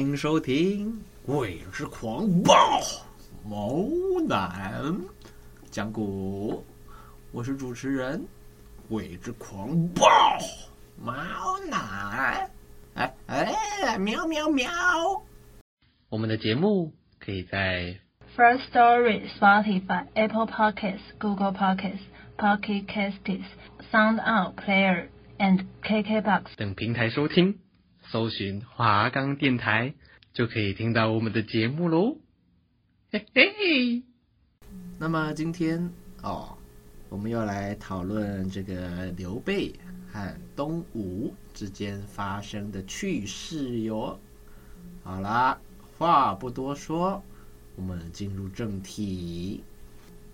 欢迎收听《鬼之狂暴毛男讲古》，我是主持人鬼之狂暴毛男。哎哎，喵喵喵！我们的节目可以在 First Story、Spotify、Apple Podcasts、Google Podcasts、Pocket Casts、SoundOut Player and KKBox 等平台收听。搜寻华冈电台，就可以听到我们的节目喽。嘿嘿。那么今天哦，我们要来讨论这个刘备和东吴之间发生的趣事哟。好啦，话不多说，我们进入正题。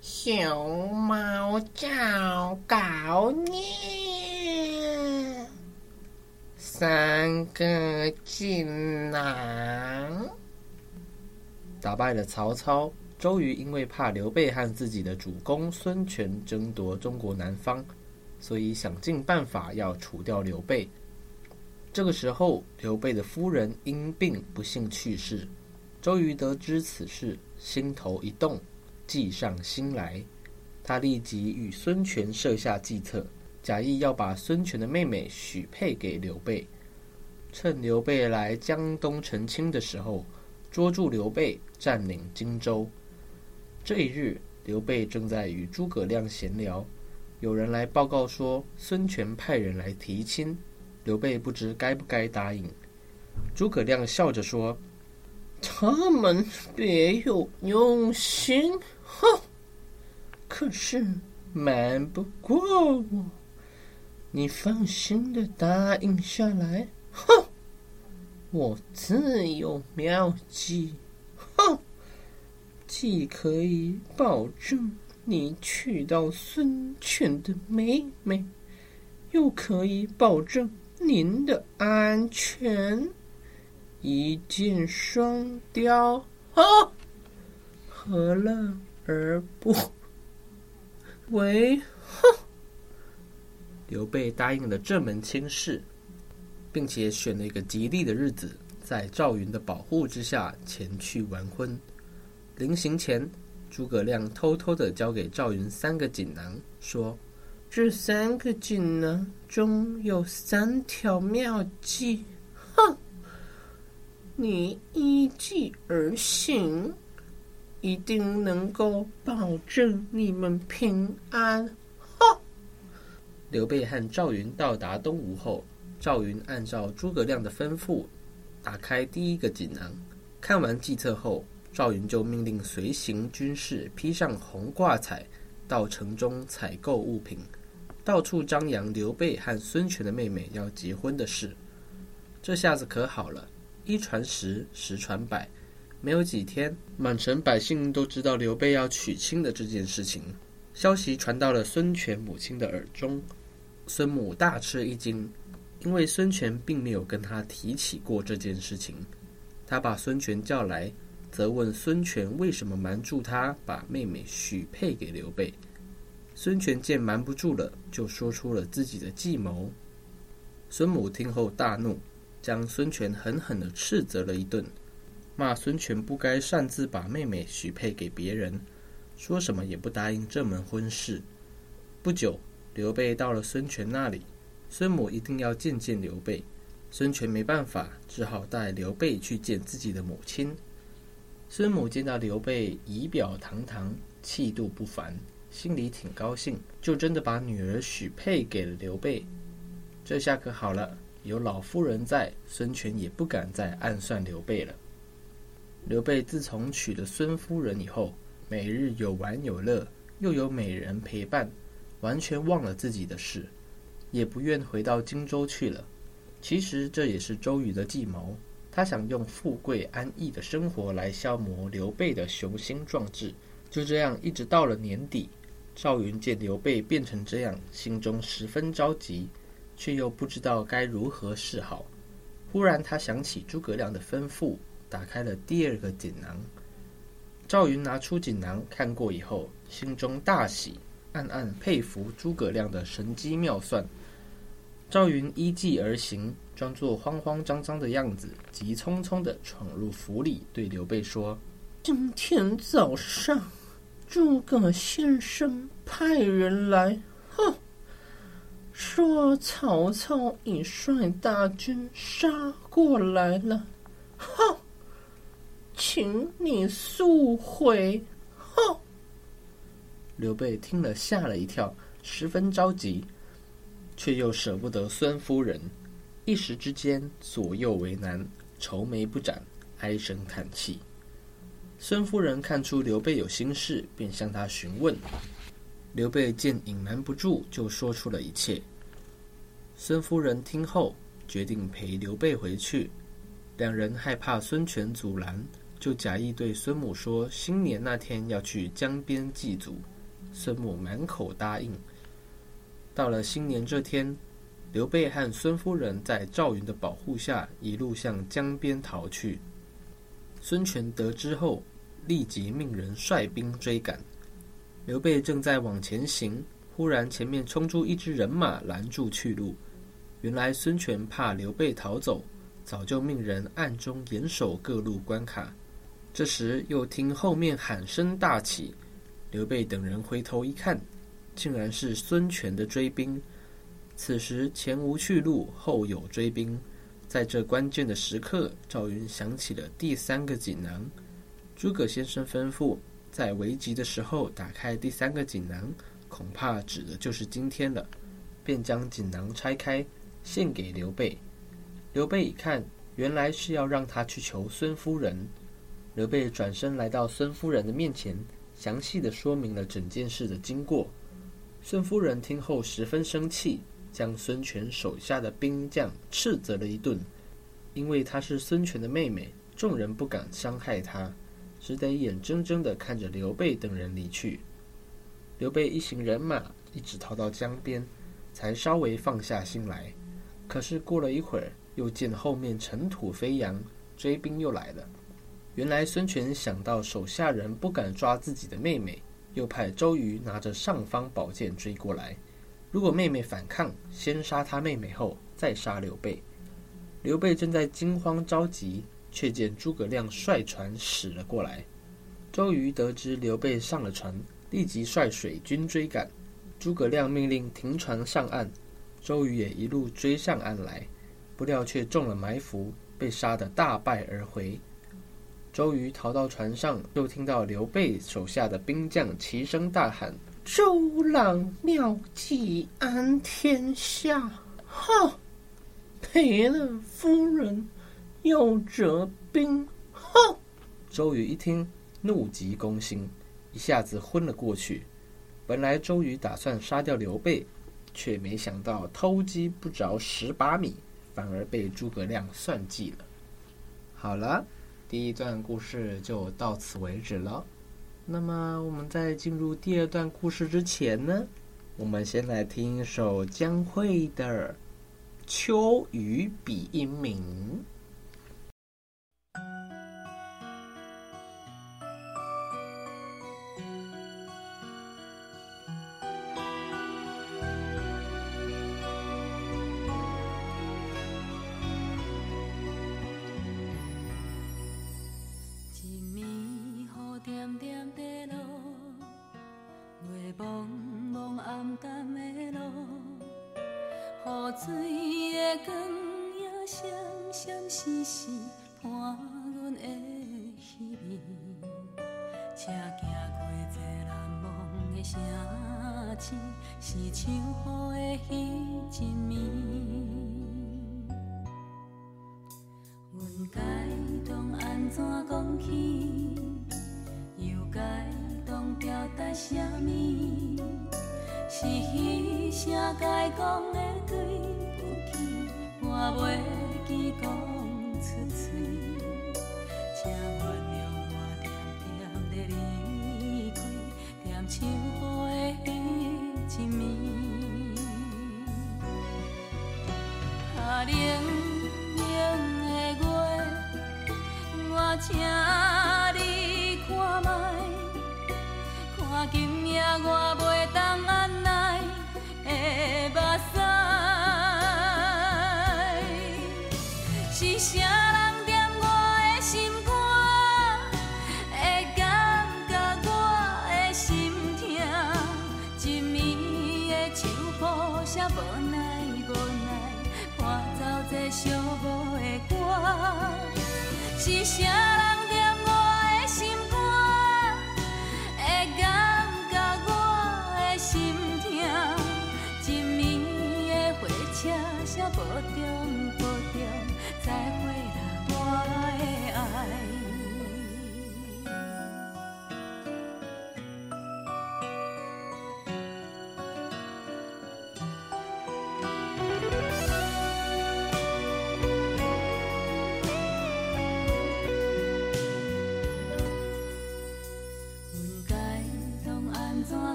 熊猫找稿念。三个锦囊。打败了曹操，周瑜因为怕刘备和自己的主公孙权争夺中国南方，所以想尽办法要除掉刘备。这个时候，刘备的夫人因病不幸去世。周瑜得知此事，心头一动，计上心来。他立即与孙权设下计策。假意要把孙权的妹妹许配给刘备，趁刘备来江东成亲的时候，捉住刘备，占领荆州。这一日，刘备正在与诸葛亮闲聊，有人来报告说孙权派人来提亲，刘备不知该不该答应。诸葛亮笑着说：“他们别有用心，哼！可是瞒不过我。”你放心的答应下来，哼！我自有妙计，哼！既可以保证你娶到孙权的妹妹，又可以保证您的安全，一箭双雕，哈！何乐而不为？哼！刘备答应了这门亲事，并且选了一个吉利的日子，在赵云的保护之下前去完婚。临行前，诸葛亮偷偷地交给赵云三个锦囊，说：“这三个锦囊中有三条妙计，哼，你依计而行，一定能够保证你们平安。”刘备和赵云到达东吴后，赵云按照诸葛亮的吩咐，打开第一个锦囊。看完计策后，赵云就命令随行军士披上红挂彩，到城中采购物品，到处张扬刘备和孙权的妹妹要结婚的事。这下子可好了，一传十，十传百，没有几天，满城百姓都知道刘备要娶亲的这件事情。消息传到了孙权母亲的耳中。孙母大吃一惊，因为孙权并没有跟他提起过这件事情。他把孙权叫来，责问孙权为什么瞒住他，把妹妹许配给刘备。孙权见瞒不住了，就说出了自己的计谋。孙母听后大怒，将孙权狠狠地斥责了一顿，骂孙权不该擅自把妹妹许配给别人，说什么也不答应这门婚事。不久，刘备到了孙权那里，孙母一定要见见刘备。孙权没办法，只好带刘备去见自己的母亲。孙母见到刘备仪表堂堂，气度不凡，心里挺高兴，就真的把女儿许配给了刘备。这下可好了，有老夫人在，孙权也不敢再暗算刘备了。刘备自从娶了孙夫人以后，每日有玩有乐，又有美人陪伴，完全忘了自己的事，也不愿回到荆州去了。其实这也是周瑜的计谋，他想用富贵安逸的生活来消磨刘备的雄心壮志。就这样，一直到了年底，赵云见刘备变成这样，心中十分着急，却又不知道该如何是好。忽然，他想起诸葛亮的吩咐，打开了第二个锦囊。赵云拿出锦囊看过以后，心中大喜，暗暗佩服诸葛亮的神机妙算。赵云依计而行，装作慌慌张张的样子，急匆匆地闯入府里，对刘备说：“今天早上，诸葛先生派人来，哼，说曹操已率大军杀过来了，哼，请你速回，哼。”刘备听了吓了一跳，十分着急。却又舍不得孙夫人，一时之间左右为难，愁眉不展，唉声叹气。孙夫人看出刘备有心事，便向他询问。刘备见隐瞒不住，就说出了一切。孙夫人听后，决定陪刘备回去。两人害怕孙权阻拦，就假意对孙母说：新年那天要去江边祭祖。孙母满口答应。到了新年这天，刘备和孙夫人在赵云的保护下，一路向江边逃去。孙权得知后，立即命人率兵追赶。刘备正在往前行，忽然前面冲出一支人马，拦住去路。原来孙权怕刘备逃走，早就命人暗中严守各路关卡。这时又听后面喊声大起，刘备等人回头一看。竟然是孙权的追兵。此时前无去路，后有追兵，在这关键的时刻，赵云想起了第三个锦囊。诸葛先生吩咐，在危急的时候打开第三个锦囊，恐怕指的就是今天了。便将锦囊拆开，献给刘备。刘备一看，原来是要让他去求孙夫人。刘备转身来到孙夫人的面前，详细地说明了整件事的经过。孙夫人听后十分生气，将孙权手下的兵将斥责了一顿。因为她是孙权的妹妹，众人不敢伤害她，只得眼睁睁地看着刘备等人离去。刘备一行人马一直逃到江边，才稍微放下心来。可是过了一会儿，又见后面尘土飞扬，追兵又来了。原来孙权想到手下人不敢抓自己的妹妹。又派周瑜拿着尚方宝剑追过来。如果妹妹反抗，先杀他妹妹后再杀刘备。刘备正在惊慌着急，却见诸葛亮率船驶了过来。周瑜得知刘备上了船，立即率水军追赶。诸葛亮命令停船上岸，周瑜也一路追上岸来，不料却中了埋伏，被杀得大败而回。周瑜逃到船上，又听到刘备手下的兵将齐声大喊：“周郎妙计安天下！”哈，赔了夫人，又折兵！哈！周瑜一听，怒急攻心，一下子昏了过去。本来周瑜打算杀掉刘备，却没想到偷鸡不着蚀把米，反而被诸葛亮算计了。好了。第一段故事就到此为止了。那么我们在进入第二段故事之前呢，我们先来听一首江蕙的《秋雨比音明》。光影闪闪时时伴阮的稀微，车行过这难忘的城市，是像雨的彼一暝。阮该当安怎讲起？又该当表达啥物？是彼声该讲的，袂记讲出嘴。请原谅我点点的离开，点像雨的彼一暝。啊，冷冷的月，我请是谁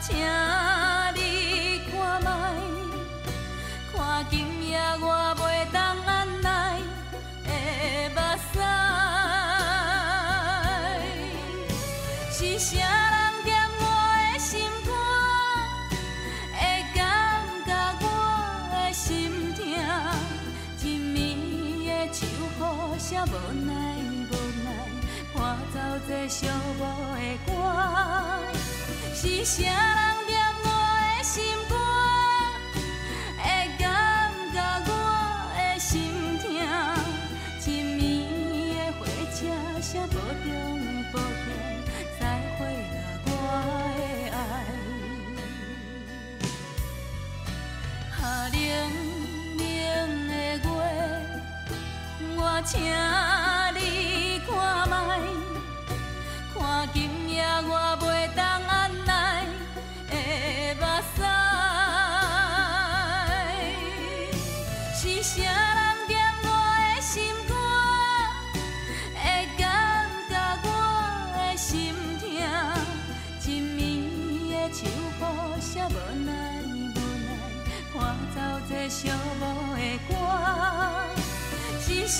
请你看觅，看今夜我袂当按捺的目屎，是谁人踮我的心肝，会感觉我的心痛？一暝的秋雨写无奈无奈，伴奏这寂寞的歌，是谁人踮我的心肝，会感觉我的心痛？一暝的火车写保重保重，再会啦，我的爱。啊，冷冷的月，我请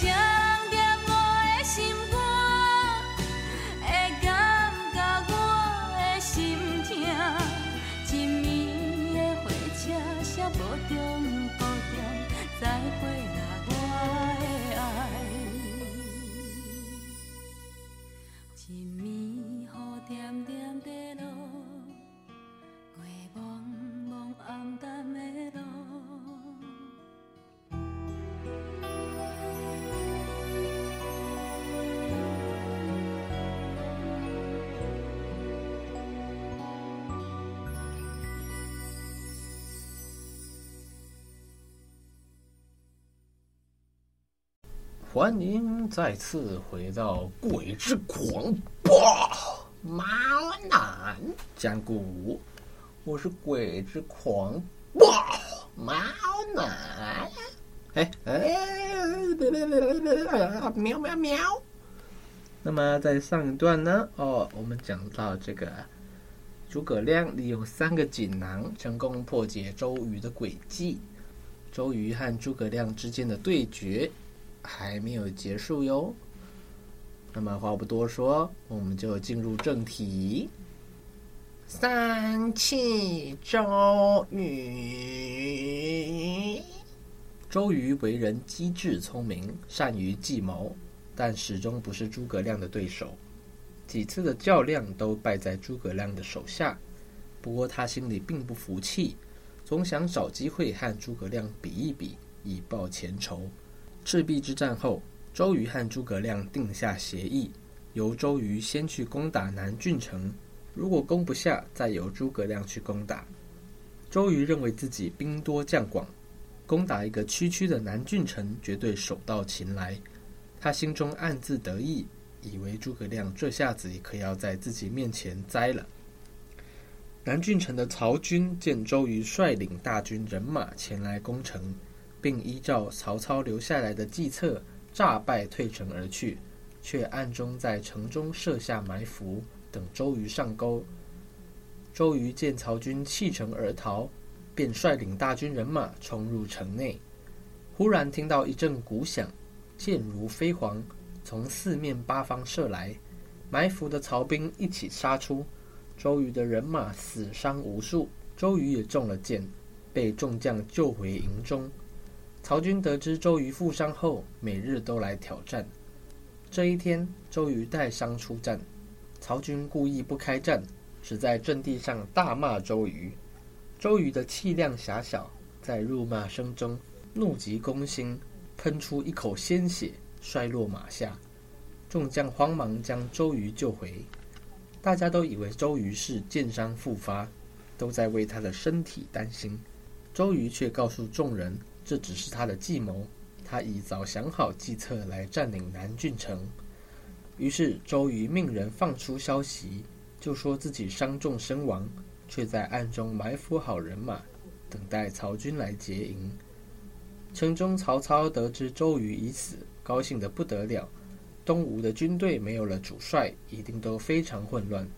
是欢迎再次回到《鬼之狂暴猫男讲古》，我是鬼之狂暴猫男。哎哎，喵喵喵！那么在上一段呢，哦，我们讲到这个诸葛亮利用三个锦囊，成功破解周瑜的诡计。周瑜和诸葛亮之间的对决还没有结束哟。那么话不多说，我们就进入正题。三气周瑜。周瑜为人机智聪明，善于计谋，但始终不是诸葛亮的对手。几次的较量都败在诸葛亮的手下。不过他心里并不服气，总想找机会和诸葛亮比一比，以报前仇。赤壁之战后，周瑜和诸葛亮定下协议，由周瑜先去攻打南郡城。如果攻不下，再由诸葛亮去攻打。周瑜认为自己兵多将广，攻打一个区区的南郡城绝对手到擒来。他心中暗自得意，以为诸葛亮这下子可要在自己面前栽了。南郡城的曹军见周瑜率领大军人马前来攻城，并依照曹操留下来的计策，诈败退城而去，却暗中在城中设下埋伏。等周瑜上钩，周瑜见曹军弃城而逃，便率领大军人马冲入城内。忽然听到一阵鼓响，箭如飞蝗，从四面八方射来，埋伏的曹兵一起杀出，周瑜的人马死伤无数，周瑜也中了箭，被众将救回营中。曹军得知周瑜负伤后，每日都来挑战。这一天，周瑜带伤出战。曹军故意不开战，只在阵地上大骂周瑜。周瑜的气量狭小，在辱骂声中怒急攻心，喷出一口鲜血，摔落马下。众将慌忙将周瑜救回。大家都以为周瑜是箭伤复发，都在为他的身体担心。周瑜却告诉众人，这只是他的计谋，他已早想好计策来占领南郡城。于是周瑜命人放出消息，就说自己伤重身亡，却在暗中埋伏好人马，等待曹军来劫营。城中曹操得知周瑜已死，高兴得不得了。东吴的军队没有了主帅，一定都非常混乱。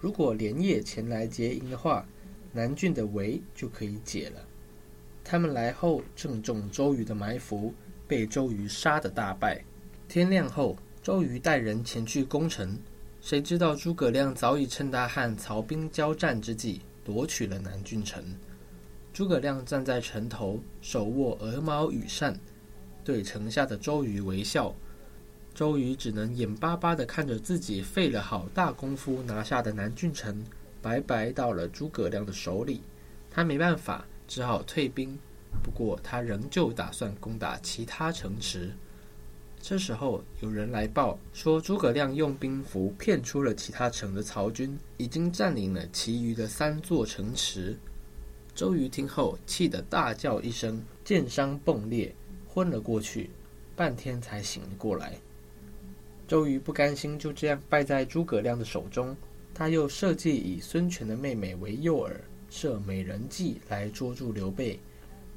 如果连夜前来劫营的话，南郡的围就可以解了。他们来后正中周瑜的埋伏，被周瑜杀得大败。天亮后。周瑜带人前去攻城，谁知道诸葛亮早已趁他和曹兵交战之际夺取了南郡城。诸葛亮站在城头，手握鹅毛羽扇，对城下的周瑜微笑。周瑜只能眼巴巴地看着自己费了好大功夫拿下的南郡城，白白到了诸葛亮的手里。他没办法，只好退兵。不过他仍旧打算攻打其他城池。这时候有人来报说，诸葛亮用兵符骗出了其他城的曹军，已经占领了其余的三座城池。周瑜听后气得大叫一声，箭伤迸裂，昏了过去，半天才醒过来。周瑜不甘心就这样败在诸葛亮的手中，他又设计以孙权的妹妹为诱饵，设美人计来捉住刘备，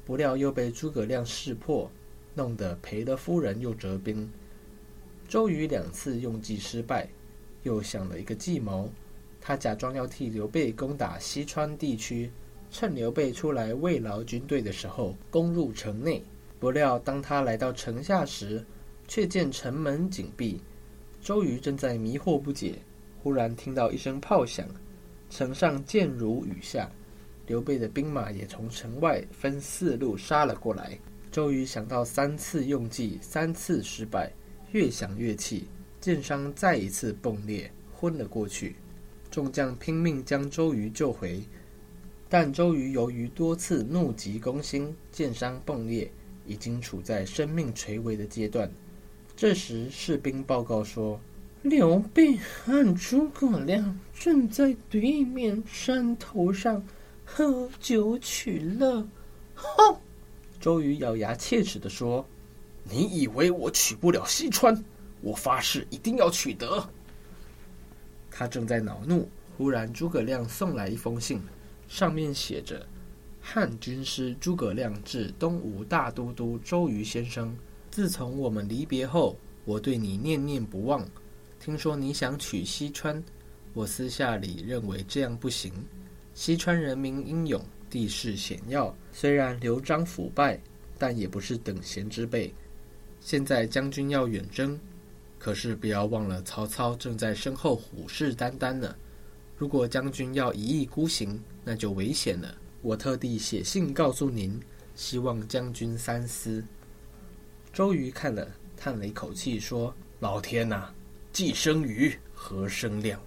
不料又被诸葛亮识破。弄得赔了夫人又折兵，周瑜两次用计失败，又想了一个计谋。他假装要替刘备攻打西川地区，趁刘备出来慰劳军队的时候，攻入城内。不料当他来到城下时，却见城门紧闭。周瑜正在迷惑不解，忽然听到一声炮响，城上箭如雨下，刘备的兵马也从城外分四路杀了过来。周瑜想到三次用计，三次失败，越想越气，箭伤再一次迸裂，昏了过去。众将拼命将周瑜救回，但周瑜由于多次怒急攻心，箭伤迸裂，已经处在生命垂危的阶段。这时士兵报告说，刘备和诸葛亮正在对面山头上喝酒取乐。哼！周瑜咬牙切齿地说：“你以为我取不了西川？我发誓一定要取得。”他正在恼怒，忽然诸葛亮送来一封信，上面写着：“汉军师诸葛亮致东吴大都督周瑜先生，自从我们离别后，我对你念念不忘。听说你想取西川，我私下里认为这样不行。西川人民英勇，地势险要，虽然刘璋腐败，但也不是等闲之辈。现在将军要远征，可是不要忘了曹操正在身后虎视眈眈呢。如果将军要一意孤行，那就危险了。我特地写信告诉您，希望将军三思。周瑜看了，叹了一口气，说：“老天呐，既生瑜，何生亮？”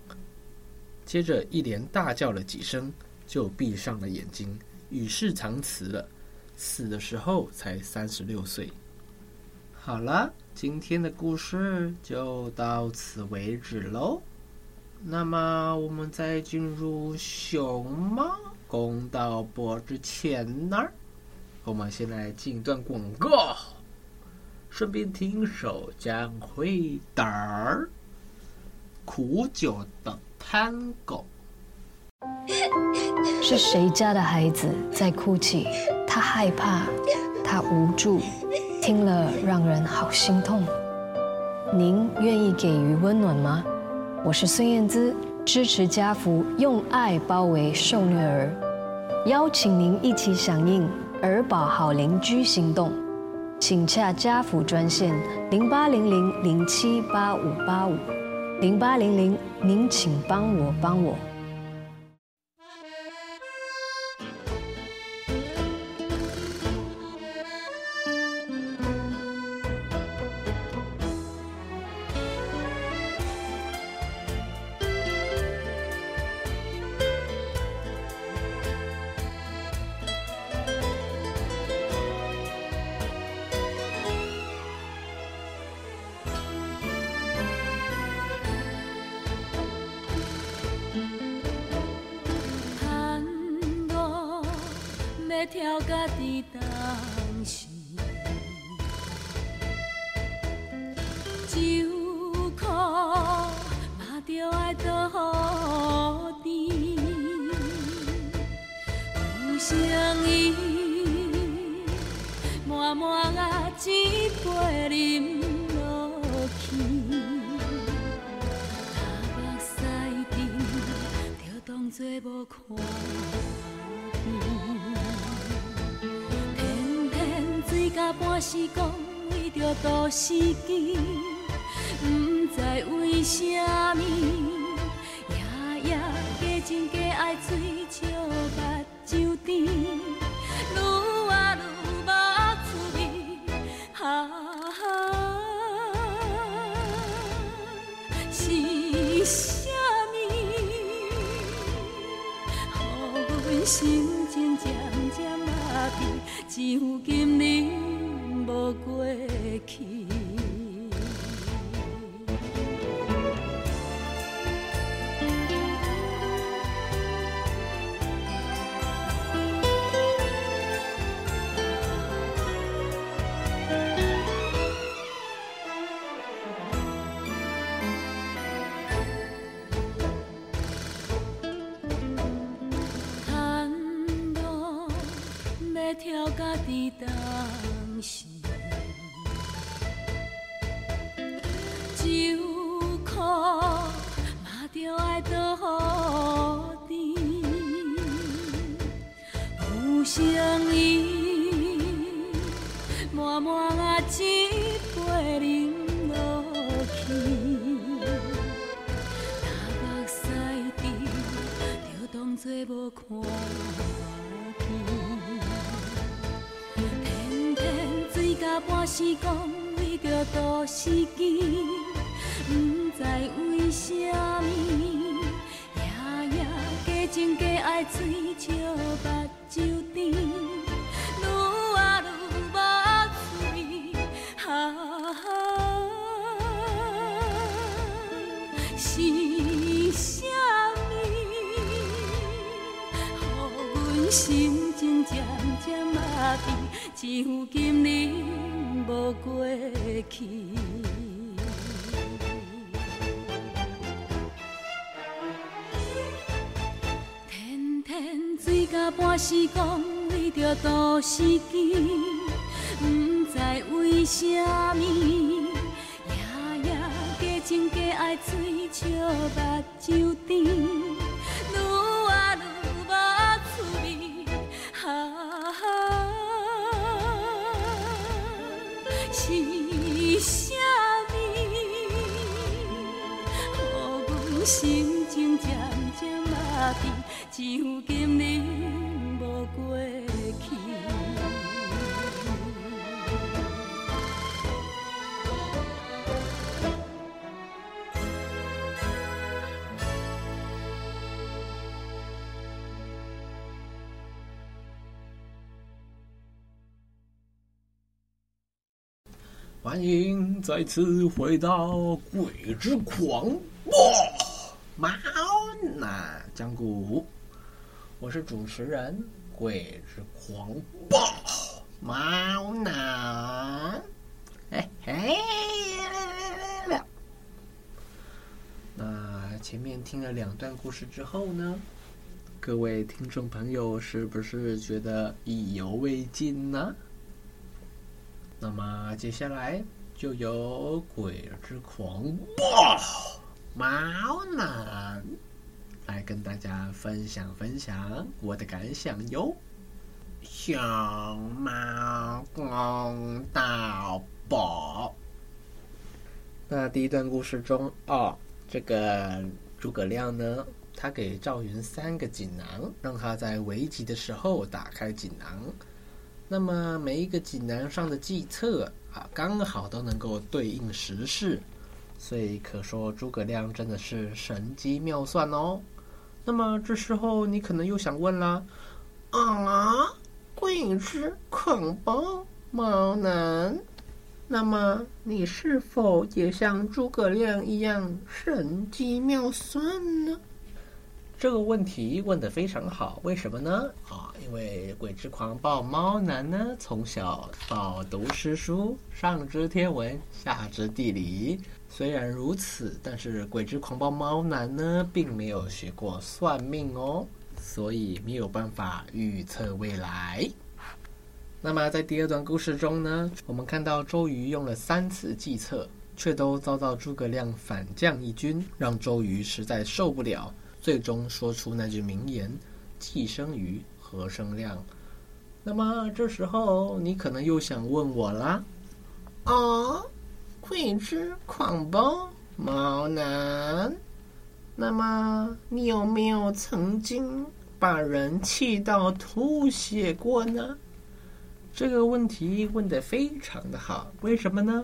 接着一连大叫了几声，就闭上了眼睛，与世长辞了。死的时候才三十六岁。好了，今天的故事就到此为止喽。那么我们在进入熊猫公道博之前呢，我们先来进一段广告，顺便听首姜灰胆儿苦酒等探戈。是谁家的孩子在哭泣？他害怕，他无助，听了让人好心痛。您愿意给予温暖吗？我是孙燕姿，支持家福，用爱包围受虐儿，邀请您一起响应儿保好邻居行动，请洽家福专线零八零零零七八五八五零八零零，您请帮我帮我。有诚意满满啊一杯饮落去，若目屎滴就当作无看。半时讲为着都市机，不知为虾米，夜夜加情加爱追笑目心情渐渐麻痹，只有今年。无过去。就当作无看见。天天醉甲半死讲，为着都市机，不知为虾米，夜夜加情加爱追笑目睭甜，心情渐渐麻痹，只有今日无过去。半时讲为着都市机，不知为虾米，欢迎再次回到《鬼之狂暴猫男讲古》，我是主持人鬼之狂暴猫男。哎嘿，那前面听了两段故事之后呢，各位听众朋友是不是觉得意犹未尽呢？那么接下来就由鬼之狂暴猫男来跟大家分享分享我的感想哟。小猫公道宝。那第一段故事中，哦，这个诸葛亮呢，他给赵云三个锦囊，让他在危急的时候打开锦囊。那么每一个锦囊上的计策啊，刚好都能够对应时事，所以可说诸葛亮真的是神机妙算哦。那么这时候你可能又想问啦，啊，鬼之狂暴猫男，那么你是否也像诸葛亮一样神机妙算呢？这个问题问得非常好，为什么呢？啊，因为鬼之狂暴猫男呢，从小饱读诗书，上知天文，下知地理。虽然如此，但是鬼之狂暴猫男呢，并没有学过算命哦，所以没有办法预测未来。那么在第二段故事中呢，我们看到周瑜用了三次计策，却都遭到诸葛亮反将一军，让周瑜实在受不了。最终说出那句名言：“既生瑜，何生亮？”那么这时候你可能又想问我啦：“哦，鬼之狂暴毛男，那么你有没有曾经把人气到吐血过呢？”这个问题问得非常的好，为什么呢？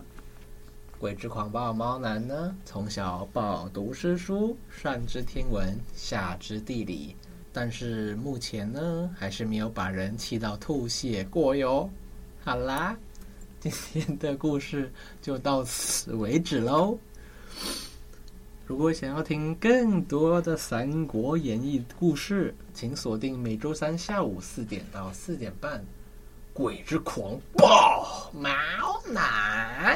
鬼之狂暴猫男呢，从小饱读诗书，上知天文，下知地理，但是目前呢，还是没有把人气到吐血过哟。好啦，今天的故事就到此为止喽。如果想要听更多的《三国演义》故事，请锁定每周三下午四点到四点半，《鬼之狂暴猫男》。